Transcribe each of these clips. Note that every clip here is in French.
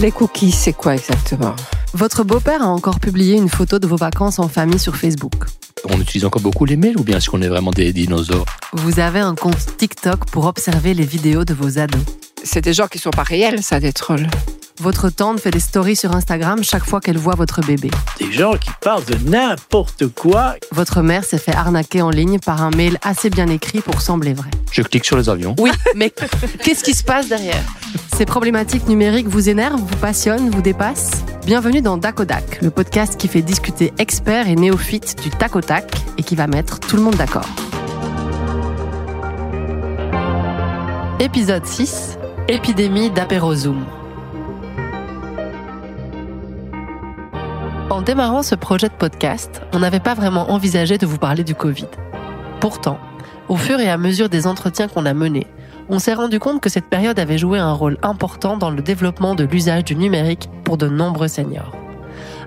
Les cookies, c'est quoi exactement? Votre beau-père a encore publié une photo de vos vacances en famille sur Facebook. On utilise encore beaucoup les mails ou bien est-ce qu'on est vraiment des dinosaures? Vous avez un compte TikTok pour observer les vidéos de vos ados. C'est des gens qui sont pas réels, ça, des trolls. Votre tante fait des stories sur Instagram chaque fois qu'elle voit votre bébé. Des gens qui parlent de n'importe quoi. Votre mère s'est fait arnaquer en ligne par un mail assez bien écrit pour sembler vrai. Je clique sur les avions. Oui, mais qu'est-ce qui se passe derrière? Ces problématiques numériques vous énervent, vous passionnent, vous dépassent? Bienvenue dans Dakodak, le podcast qui fait discuter experts et néophytes du tac au tac et qui va mettre tout le monde d'accord. Épisode 6 Épidémie d'apérozoom. En démarrant ce projet de podcast, on n'avait pas vraiment envisagé de vous parler du Covid. Pourtant, au fur et à mesure des entretiens qu'on a menés, on s'est rendu compte que cette période avait joué un rôle important dans le développement de l'usage du numérique pour de nombreux seniors.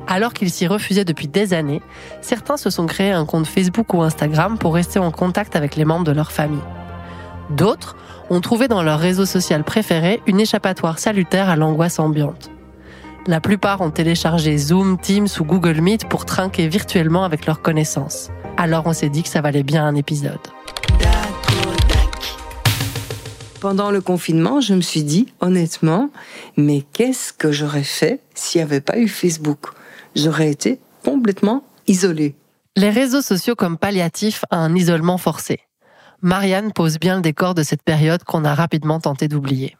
Alors qu'ils s'y refusaient depuis des années, certains se sont créés un compte Facebook ou Instagram pour rester en contact avec les membres de leur famille. D'autres ont trouvé dans leur réseau social préféré une échappatoire salutaire à l'angoisse ambiante. La plupart ont téléchargé Zoom, Teams ou Google Meet pour trinquer virtuellement avec leurs connaissances. Alors on s'est dit que ça valait bien un épisode. Pendant le confinement, je me suis dit, honnêtement, mais qu'est-ce que j'aurais fait s'il n'y avait pas eu Facebook? J'aurais été complètement isolée. Les réseaux sociaux comme palliatif à un isolement forcé. Marianne pose bien le décor de cette période qu'on a rapidement tenté d'oublier.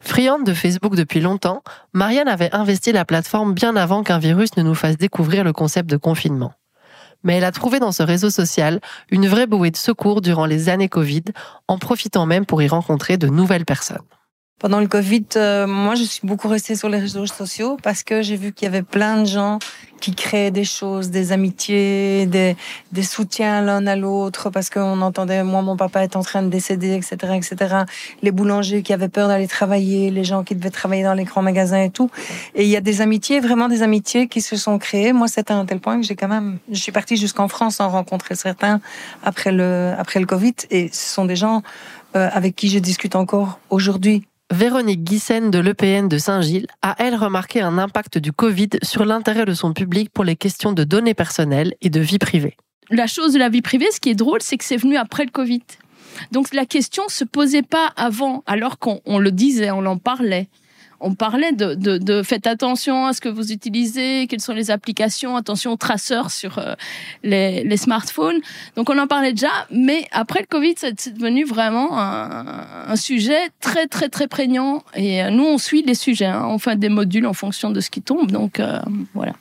Friande de Facebook depuis longtemps, Marianne avait investi la plateforme bien avant qu'un virus ne nous fasse découvrir le concept de confinement. Mais elle a trouvé dans ce réseau social une vraie bouée de secours durant les années Covid, en profitant même pour y rencontrer de nouvelles personnes. Pendant le Covid, euh, moi, je suis beaucoup restée sur les réseaux sociaux parce que j'ai vu qu'il y avait plein de gens qui créaient des choses, des amitiés, des, des soutiens l'un à l'autre parce qu'on entendait, moi, mon papa est en train de décéder, etc., etc. Les boulangers qui avaient peur d'aller travailler, les gens qui devaient travailler dans les grands magasins et tout. Et il y a des amitiés, vraiment des amitiés qui se sont créées. Moi, c'était à un tel point que j'ai quand même, je suis partie jusqu'en France sans rencontrer certains après le, après le Covid. Et ce sont des gens euh, avec qui je discute encore aujourd'hui. Véronique Guissen de l'EPN de Saint-Gilles a, elle, remarqué un impact du Covid sur l'intérêt de son public pour les questions de données personnelles et de vie privée. La chose de la vie privée, ce qui est drôle, c'est que c'est venu après le Covid. Donc la question se posait pas avant, alors qu'on le disait, on en parlait on parlait de, de, faites attention à ce que vous utilisez, quelles sont les applications, attention aux traceurs sur euh, les, smartphones. Donc on en parlait déjà, mais après le Covid, c'est devenu vraiment un, sujet très très très prégnant. Et euh, nous, on suit les sujets, hein. on fait des modules en fonction de ce qui tombe. Donc euh, voilà.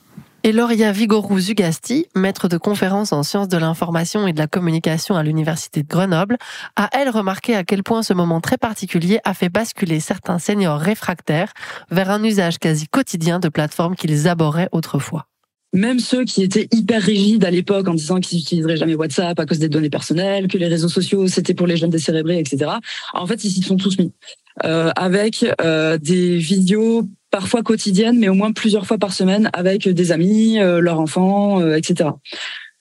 Et Loria Vigorou-Zugasti, maître de conférences en sciences de l'information et de la communication à l'Université de Grenoble, a elle remarqué à quel point ce moment très particulier a fait basculer certains seniors réfractaires vers un usage quasi quotidien de plateformes qu'ils abhorraient autrefois même ceux qui étaient hyper rigides à l'époque en disant qu'ils n'utiliseraient jamais WhatsApp à cause des données personnelles, que les réseaux sociaux c'était pour les jeunes décérébrés, etc. En fait, ils s'y sont tous mis euh, avec euh, des vidéos parfois quotidiennes, mais au moins plusieurs fois par semaine avec des amis, euh, leurs enfants, euh, etc.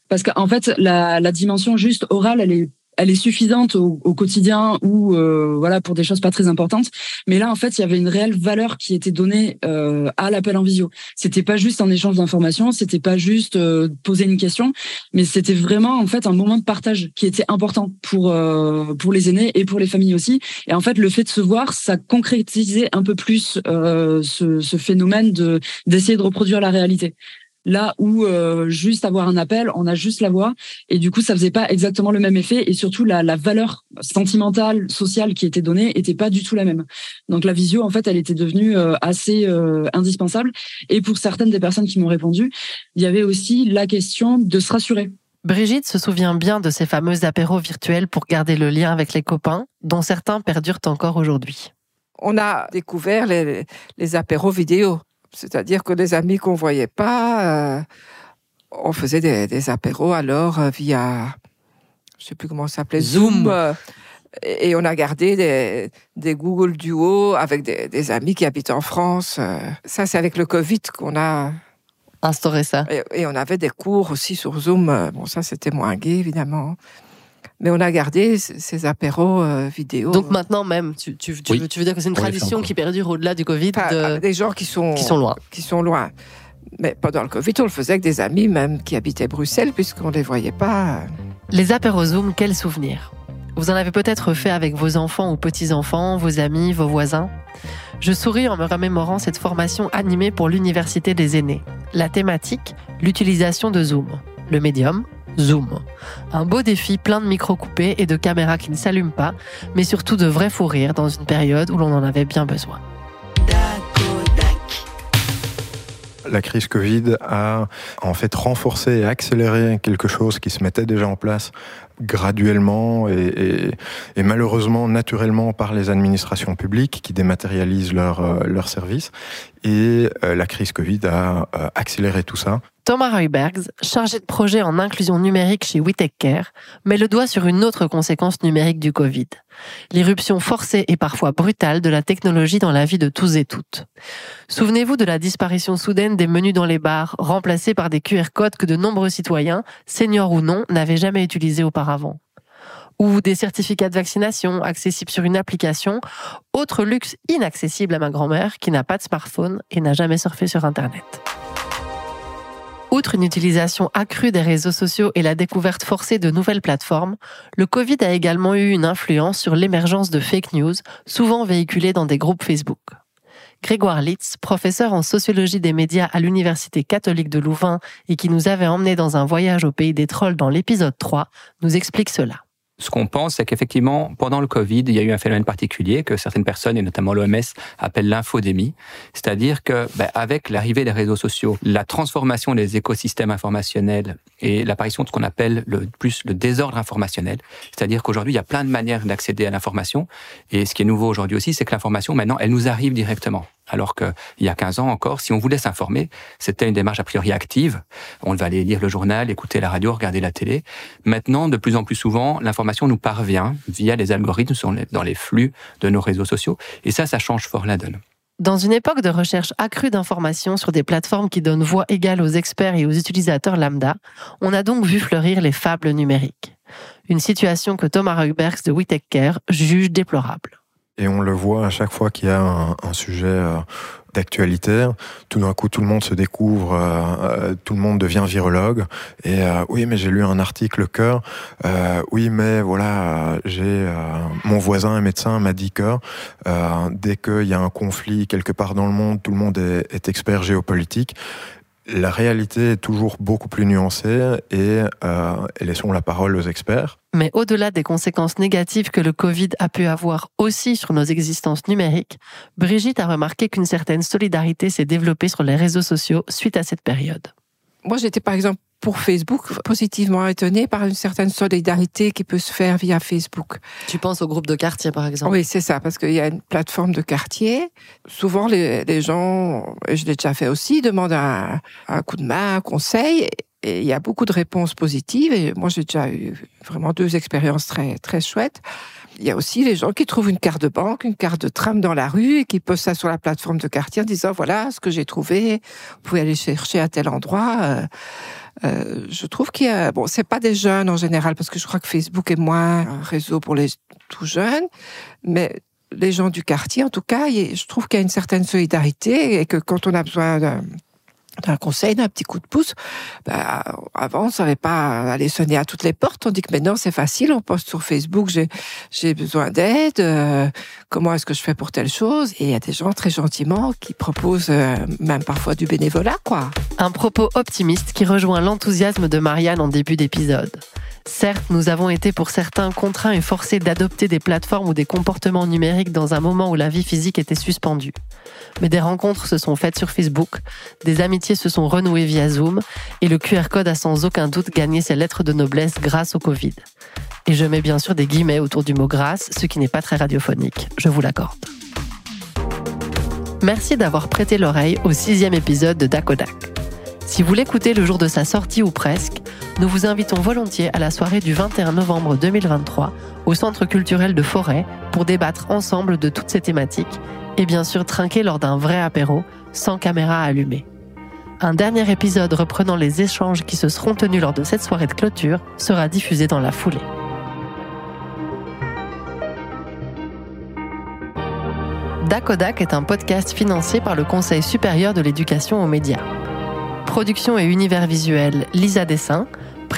Parce qu'en fait, la, la dimension juste orale, elle est elle est suffisante au, quotidien ou euh, voilà pour des choses pas très importantes. Mais là, en fait, il y avait une réelle valeur qui était donnée euh, à l'appel en visio. C'était pas juste un échange d'informations, c'était pas juste euh, poser une question, mais c'était vraiment en fait un moment de partage qui était important pour pour les aînés et pour les familles aussi. Et en fait, le fait de se voir, ça concrétisait un peu plus ce, ce phénomène de d'essayer de reproduire la réalité. Là où euh, juste avoir un appel, on a juste la voix, et du coup ça faisait pas exactement le même effet, et surtout la, la valeur sentimentale, sociale qui était donnée était pas du tout la même. Donc la visio en fait, elle était devenue euh, assez euh, indispensable. Et pour certaines des personnes qui m'ont répondu, il y avait aussi la question de se rassurer. Brigitte se souvient bien de ces fameux apéros virtuels pour garder le lien avec les copains, dont certains perdurent encore aujourd'hui. On a découvert les, les apéros vidéo. C'est-à-dire que les amis qu'on voyait pas, euh, on faisait des, des apéros alors euh, via, je sais plus comment ça s'appelait, Zoom. Euh, et on a gardé des, des Google Duo avec des, des, amis qui habitent en France. Ça, c'est avec le Covid qu'on a instauré ça. Et, et, on avait des cours aussi sur Zoom. Bon, ça, c'était moins gai, évidemment. Mais on a gardé ces apéros euh, vidéo. Donc maintenant même, tu, tu, tu Oui. veux, tu veux dire que c'est une On tradition qui perdure au-delà du Covid, de- avec des gens qui sont, qui sont loin. qui sont loin. Mais pendant le Covid, on le faisait avec des amis même qui habitaient Bruxelles puisqu'on ne les voyait pas. Les apéros Zoom, quel souvenir Vous en avez peut-être fait avec vos enfants ou petits-enfants, vos amis, vos voisins? Je souris en me remémorant cette formation animée pour l'Université des aînés. La thématique, l'utilisation de Zoom. Le médium, Zoom. Un beau défi plein de micros coupés et de caméras qui ne s'allument pas, mais surtout de vrais fous rires dans une période où l'on en avait bien besoin. La crise Covid a en fait renforcé et accéléré quelque chose qui se mettait déjà en place graduellement et, et- et malheureusement naturellement par les administrations publiques qui dématérialisent leurs euh, leurs services. Et euh, la crise Covid a euh, accéléré tout ça. Thomas Heubergs, chargé de projet en inclusion numérique chez WeTech Care, met le doigt sur une autre conséquence numérique du Covid. L'irruption forcée et parfois brutale de la technologie dans la vie de tous et toutes. Souvenez-vous de la disparition soudaine des menus dans les bars, remplacés par des QR codes que de nombreux citoyens, seniors ou non, n'avaient jamais utilisés auparavant. Ou des certificats de vaccination accessibles sur une application, autre luxe inaccessible à ma grand-mère qui n'a pas de smartphone et n'a jamais surfé sur Internet. Outre une utilisation accrue des réseaux sociaux et la découverte forcée de nouvelles plateformes, le Covid a également eu une influence sur l'émergence de fake news, souvent véhiculées dans des groupes Facebook. Grégoire Litz, professeur en sociologie des médias à l'Université catholique de Louvain et qui nous avait emmenés dans un voyage au pays des trolls dans l'épisode 3, nous explique cela. Ce qu'on pense, c'est qu'effectivement, pendant le Covid, il y a eu un phénomène particulier que certaines personnes, et notamment l'OMS, appellent l'infodémie. C'est-à-dire que, ben, avec l'arrivée des réseaux sociaux, la transformation des écosystèmes informationnels et l'apparition de ce qu'on appelle le plus le désordre informationnel. C'est-à-dire qu'aujourd'hui, il y a plein de manières d'accéder à l'information. Et ce qui est nouveau aujourd'hui aussi, c'est que l'information, maintenant, elle nous arrive directement. Alors qu'il y a 15 ans encore, si on voulait s'informer, c'était une démarche a priori active. On va aller lire le journal, écouter la radio, regarder la télé. Maintenant, de plus en plus souvent, l'information nous parvient via les algorithmes dans les flux de nos réseaux sociaux. Et ça, ça change fort la donne. Dans une époque de recherche accrue d'informations sur des plateformes qui donnent voix égale aux experts et aux utilisateurs lambda, on a donc vu fleurir les fables numériques. Une situation que Thomas Heubergs de WeTech Care juge déplorable. Et on le voit à chaque fois qu'il y a un, sujet euh, d'actualité, tout d'un coup tout le monde se découvre, euh, euh, tout le monde devient virologue. Et oui, mais j'ai lu un article euh, oui, mais voilà, j'ai mon voisin, un médecin, m'a dit que dès qu'il y a un conflit quelque part dans le monde, tout le monde est, expert géopolitique. La réalité est toujours beaucoup plus nuancée et laissons la parole aux experts. Mais au-delà des conséquences négatives que le Covid a pu avoir aussi sur nos existences numériques, Brigitte a remarqué qu'une certaine solidarité s'est développée sur les réseaux sociaux suite à cette période. Moi, j'étais par exemple pour Facebook positivement étonnée par une certaine solidarité qui peut se faire via Facebook. Tu penses au groupe de quartier, par exemple? Oui, c'est ça, parce qu'il y a une plateforme de quartier. Souvent, les, les gens, et je l'ai déjà fait aussi, demandent un, un coup de main, un conseil. Et il y a beaucoup de réponses positives. Et moi, j'ai déjà eu vraiment deux expériences très, très chouettes. Il y a aussi les gens qui trouvent une carte de banque, une carte de tram dans la rue et qui postent ça sur la plateforme de quartier en disant voilà ce que j'ai trouvé. Vous pouvez aller chercher à tel endroit. Euh, euh, je trouve qu'il y a bon, c'est pas des jeunes en général parce que je crois que Facebook est moins un réseau pour les tout jeunes, mais les gens du quartier, en tout cas, je trouve qu'il y a une certaine solidarité et que quand on a besoin d'un d'un conseil, d'un petit coup de pouce. Ben, avant, on ne savait pas aller sonner à toutes les portes. On dit que maintenant, c'est facile. On poste sur Facebook, j'ai, j'ai besoin d'aide. euh, comment est-ce que je fais pour telle chose? Et il y a des gens très gentiment qui proposent euh, même parfois du bénévolat, quoi. Un propos optimiste qui rejoint l'enthousiasme de Marianne en début d'épisode. Certes, nous avons été pour certains contraints et forcés d'adopter des plateformes ou des comportements numériques dans un moment où la vie physique était suspendue. Mais des rencontres se sont faites sur Facebook, des amitiés se sont renouées via Zoom, et le QR code a sans aucun doute gagné ses lettres de noblesse grâce au Covid. Et je mets bien sûr des guillemets autour du mot grâce, ce qui n'est pas très radiophonique, je vous l'accorde. Merci d'avoir prêté l'oreille au sixième épisode de Dakodak. Si vous l'écoutez le jour de sa sortie ou presque, nous vous invitons volontiers à la soirée du 21 novembre 2023 au Centre culturel de Forêt pour débattre ensemble de toutes ces thématiques et bien sûr trinquer lors d'un vrai apéro sans caméra allumée. Un dernier épisode reprenant les échanges qui se seront tenus lors de cette soirée de clôture sera diffusé dans la foulée. Dakodak est un podcast financé par le Conseil supérieur de l'éducation aux médias. Production et univers visuel Lisa Dessin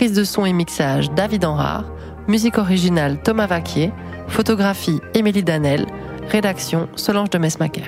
prise de son et mixage David Enrard, musique originale Thomas Vaquier, photographie Émilie Danel, rédaction Solange de Mesmaquer.